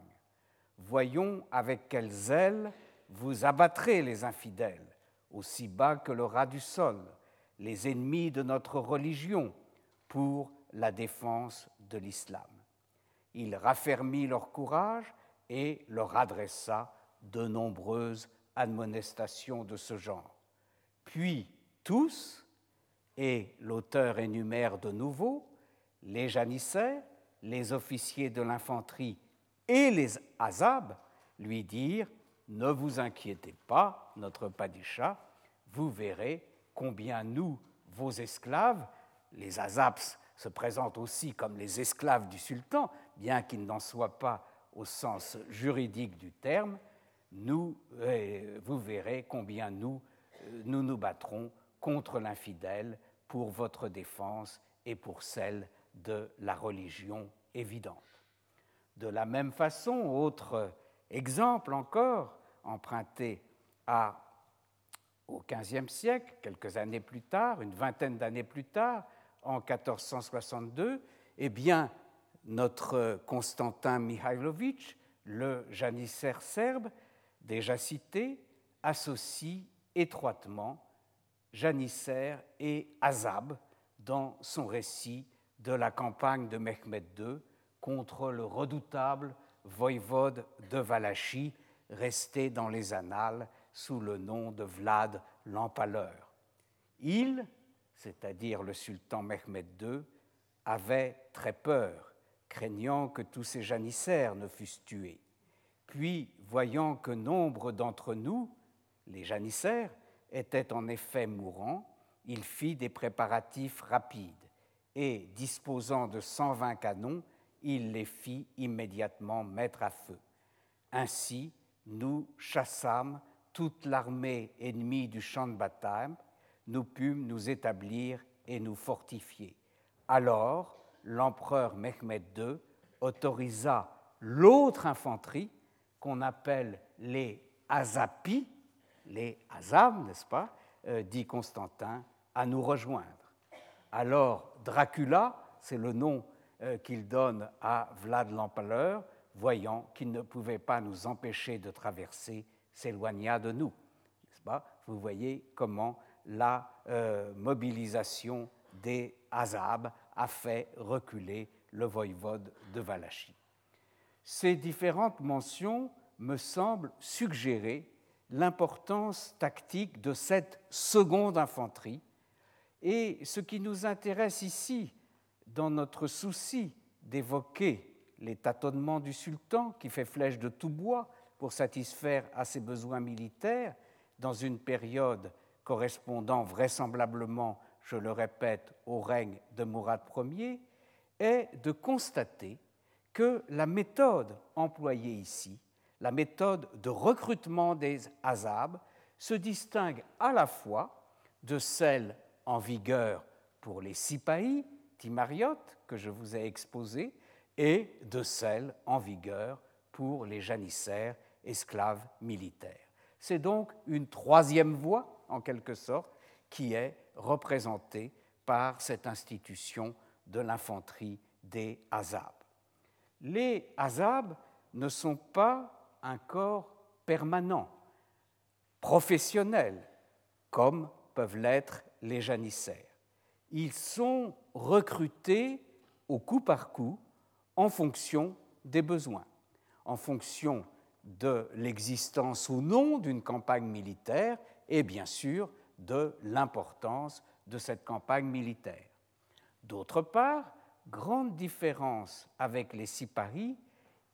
Voyons avec quel zèle vous abattrez les infidèles, aussi bas que le ras du sol, les ennemis de notre religion, pour la défense de l'islam. Il raffermit leur courage et leur adressa de nombreuses admonestations de ce genre. Puis tous, et l'auteur énumère de nouveau, les janissaires, les officiers de l'infanterie et les azabs lui dirent Ne vous inquiétez pas, notre padisha, vous verrez combien nous, vos esclaves, les azabs se présentent aussi comme les esclaves du sultan, bien qu'ils n'en soient pas au sens juridique du terme, nous, euh, vous verrez combien nous, euh, nous nous battrons contre l'infidèle pour votre défense et pour celle de la religion évidente. De la même façon, autre exemple encore, emprunté au XVe siècle, quelques années plus tard, une vingtaine d'années plus tard, en 1462, eh bien, notre Constantin Mihailovitch, le janissaire serbe, déjà cité, associe étroitement janissaire et azab dans son récit de la campagne de Mehmed II contre le redoutable voïvode de Valachie, resté dans les annales sous le nom de Vlad l'Empaleur. Il, c'est-à-dire le sultan Mehmed II, avait très peur, craignant que tous ces janissaires ne fussent tués. Puis, voyant que nombre d'entre nous, les janissaires, étaient en effet mourants, il fit des préparatifs rapides et, disposant de 120 canons, il les fit immédiatement mettre à feu. Ainsi, nous chassâmes toute l'armée ennemie du champ de bataille, nous pûmes nous établir et nous fortifier. Alors, l'empereur Mehmed II autorisa l'autre infanterie, qu'on appelle les Azapis, les Azam, n'est-ce pas, euh, dit Constantin, à nous rejoindre. Alors, Dracula, c'est le nom euh, qu'il donne à Vlad l'Empaleur, voyant qu'il ne pouvait pas nous empêcher de traverser, s'éloigna de nous. Pas? Vous voyez comment la euh, mobilisation des Azab a fait reculer le voïvode de Valachie. Ces différentes mentions me semblent suggérer l'importance tactique de cette seconde infanterie et ce qui nous intéresse ici, dans notre souci d'évoquer les tâtonnements du sultan qui fait flèche de tout bois pour satisfaire à ses besoins militaires dans une période correspondant vraisemblablement, je le répète, au règne de Mourad Ier, est de constater que la méthode employée ici, la méthode de recrutement des Azab, se distingue à la fois de celle en vigueur pour les Sipahi, Timariotes, que je vous ai exposées, et de celle en vigueur pour les janissaires, esclaves militaires. C'est donc une troisième voie, en quelque sorte, qui est représentée par cette institution de l'infanterie des Azab. Les Azab ne sont pas un corps permanent, professionnel, comme peuvent l'être les janissaires. Ils sont recrutés au coup par coup en fonction des besoins, en fonction de l'existence ou non d'une campagne militaire et bien sûr de l'importance de cette campagne militaire. D'autre part, grande différence avec les Siparis,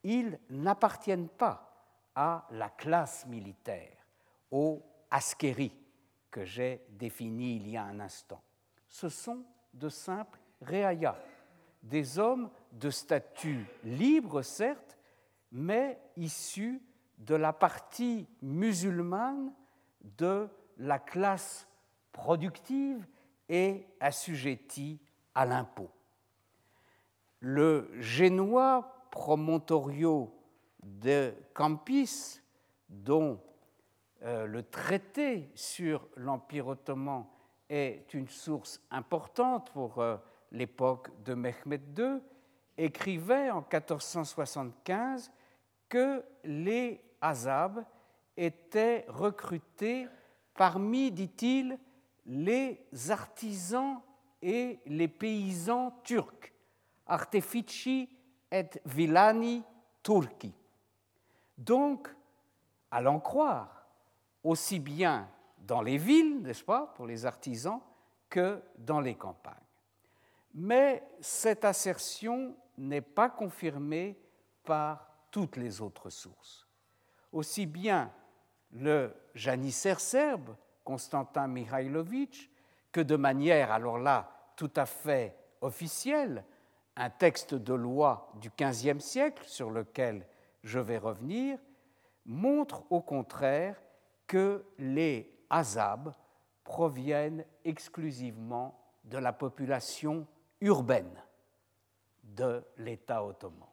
ils n'appartiennent pas à la classe militaire, aux askeri que j'ai définis il y a un instant. Ce sont de simples réayas, des hommes de statut libre, certes, mais issus de la partie musulmane de la classe productive et assujettie à l'impôt. Le génois promontorio de Campis, dont euh, le traité sur l'Empire ottoman est une source importante pour euh, l'époque de Mehmed II, écrivait en 1475 que les Azab étaient recrutés parmi, dit-il, les artisans et les paysans turcs, artefici et villani turki. Donc, à l'en croire, aussi bien dans les villes, n'est-ce pas, pour les artisans, que dans les campagnes. Mais cette assertion n'est pas confirmée par toutes les autres sources. Aussi bien le janissaire serbe, Constantin Mihailovic, que de manière, alors là, tout à fait officielle, un texte de loi du XVe siècle sur lequel je vais revenir, montre au contraire que les Azab proviennent exclusivement de la population urbaine de l'État ottoman.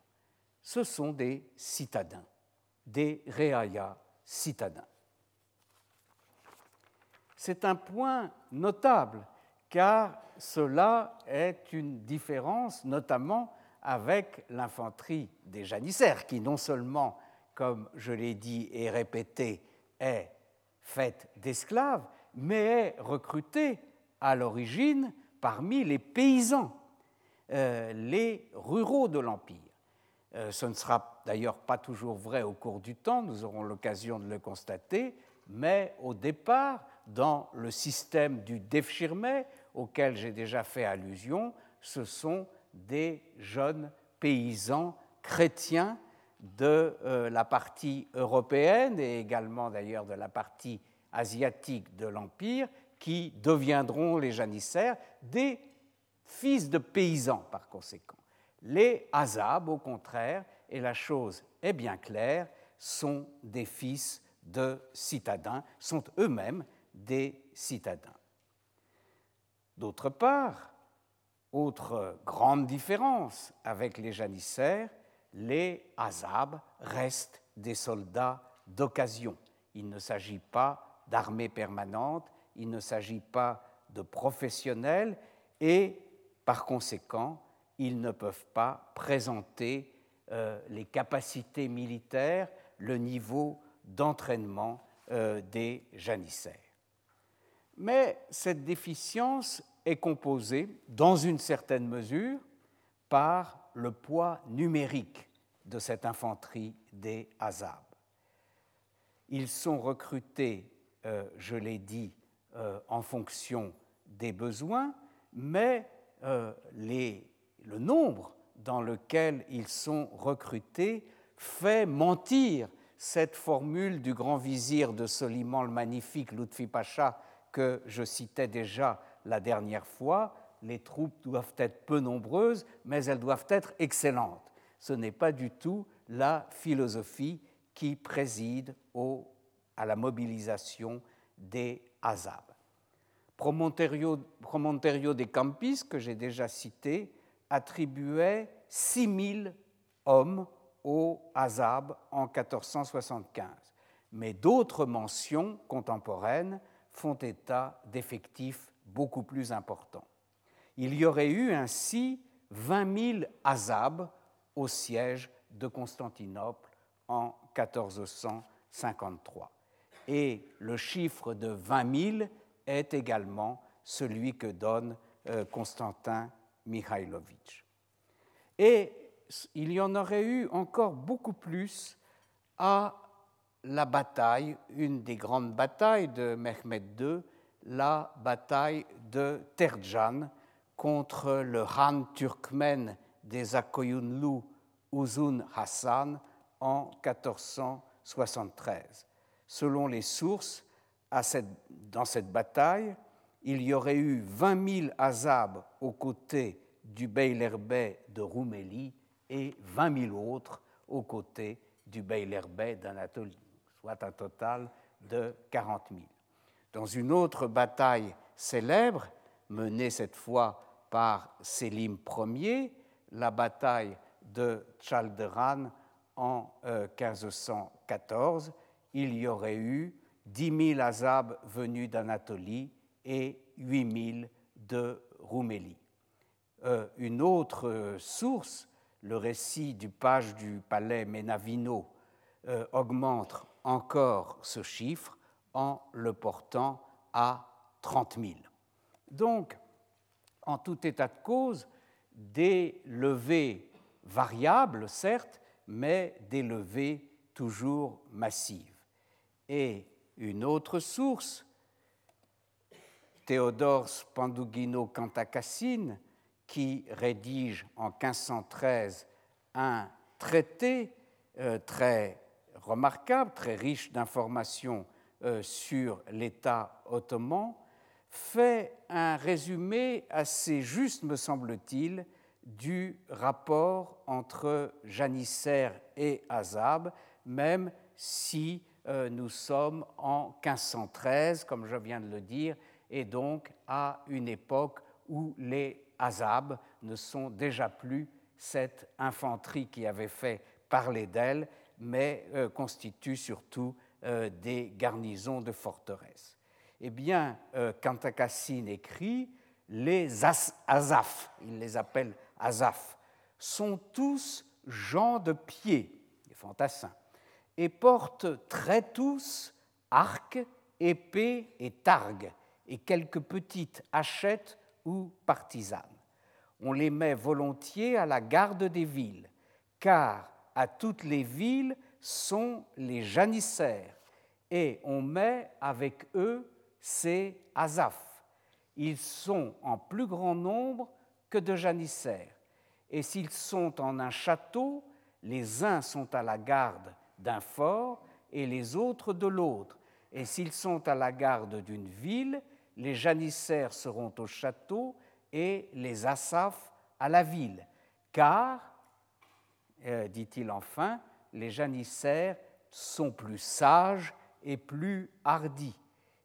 Ce sont des citadins, des réaya citadins. C'est un point notable car cela est une différence notamment avec l'infanterie des janissaires qui non seulement, comme je l'ai dit et répété, est faite d'esclaves, mais est recrutée à l'origine parmi les paysans, euh, les ruraux de l'Empire. Euh, ce ne sera d'ailleurs pas toujours vrai au cours du temps, nous aurons l'occasion de le constater, mais au départ, dans le système du Defschirme, auquel j'ai déjà fait allusion, ce sont des jeunes paysans chrétiens de euh, la partie européenne et également d'ailleurs de la partie asiatique de l'Empire qui deviendront les janissaires, des fils de paysans par conséquent. Les Azab, au contraire, et la chose est bien claire, sont des fils de citadins, sont eux-mêmes des citadins. D'autre part, autre grande différence avec les janissaires, les Azab restent des soldats d'occasion. Il ne s'agit pas d'armée permanente, il ne s'agit pas de professionnels et par conséquent, ils ne peuvent pas présenter euh, les capacités militaires, le niveau d'entraînement euh, des janissaires. Mais cette déficience est composée, dans une certaine mesure, par le poids numérique de cette infanterie des Azab. Ils sont recrutés, euh, je l'ai dit, en fonction des besoins, mais les le nombre dans lequel ils sont recrutés fait mentir cette formule du grand vizir de Soliman le Magnifique, Lutfi Pacha, que je citais déjà la dernière fois. Les troupes doivent être peu nombreuses, mais elles doivent être excellentes. ce n'est pas du tout la philosophie qui préside à la mobilisation des Azab. Promontorio, Promontorio de Campis, que j'ai déjà cité, attribuait 6000 hommes au Azab en 1475. Mais d'autres mentions contemporaines font état d'effectifs beaucoup plus importants. Il y aurait eu ainsi 20 000 Azab au siège de Constantinople en 1453. Et le chiffre de 20 000 est également celui que donne euh, Constantin Mikhailovitch. Et il y en aurait eu encore beaucoup plus à la bataille, une des grandes batailles de Mehmed II, la bataille de Terjan contre le Han turkmène des Akoyunlu Uzun Hassan en 1473. Selon les sources, dans cette bataille, il y aurait eu 20 000 Azabs aux côtés du Beylerbey de Roumélie et 20 000 autres aux côtés du Beylerbey d'Anatolie, soit un total de 40 000. Dans une autre bataille célèbre, menée cette fois par Sélim Ier, la bataille de Chalderan en 1514, euh, il y aurait eu 10 000 Azabs venus d'Anatolie et 8 000 de Roumélie. Euh, une autre source, le récit du page du palais Menavino, euh, augmente encore ce chiffre en le portant à 30 000. Donc, en tout état de cause, des levées variables, certes, mais des levées toujours massives. Et une autre source, Théodore Spandugino Cantacassine, qui rédige en 1513 un traité euh, très remarquable, très riche d'informations euh, sur l'État ottoman, fait un résumé assez juste, me semble-t-il, du rapport entre janissaire et Azab, même si euh, nous sommes en 1513, comme je viens de le dire, et donc à une époque où les Azab ne sont déjà plus cette infanterie qui avait fait parler d'elle, mais euh, constituent surtout euh, des garnisons de forteresses. Eh bien, Kantakassin écrit les Azaf, il les appelle Azaf, sont tous gens de pied, des fantassins, et portent très tous arcs, épées et targues, et quelques petites hachettes ou partisanes. On les met volontiers à la garde des villes, car à toutes les villes sont les janissaires, et on met avec eux ces azaf. Ils sont en plus grand nombre que de janissaires, et s'ils sont en un château, les uns sont à la garde d'un fort et les autres de l'autre, et s'ils sont à la garde d'une ville, les janissaires seront au château et les asaf à la ville, car, euh, dit-il enfin, les janissaires sont plus sages et plus hardis.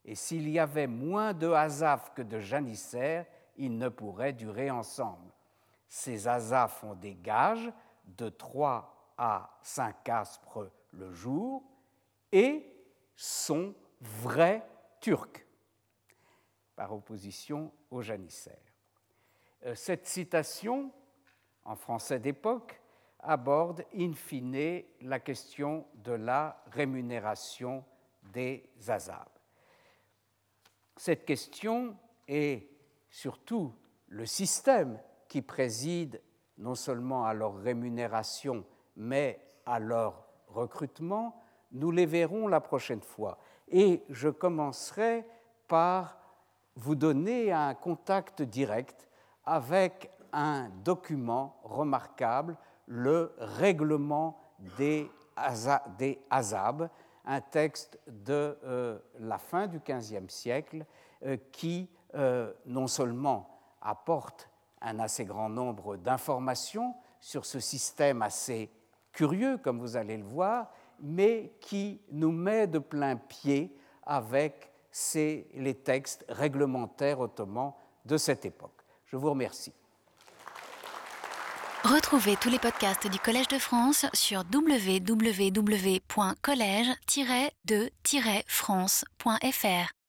Et s'il y avait moins de asaf que de janissaires, ils ne pourraient durer ensemble. Ces asaf ont des gages de 3 à 5 aspres le jour et sont vrais turcs par opposition aux janissaires. Euh, cette citation, en français d'époque, aborde in fine la question de la rémunération des azabs. Cette question est surtout le système qui préside non seulement à leur rémunération, mais à leur recrutement, nous les verrons la prochaine fois. Et je commencerai par vous donner un contact direct avec un document remarquable, le règlement des, Azab, un texte de euh, la fin du XVe siècle euh, qui euh, non seulement apporte un assez grand nombre d'informations sur ce système assez curieux, comme vous allez le voir, mais qui nous met de plein pied avec les textes réglementaires ottomans de cette époque. Je vous remercie. Retrouvez tous les podcasts du Collège de France sur www.collège-de-france.fr.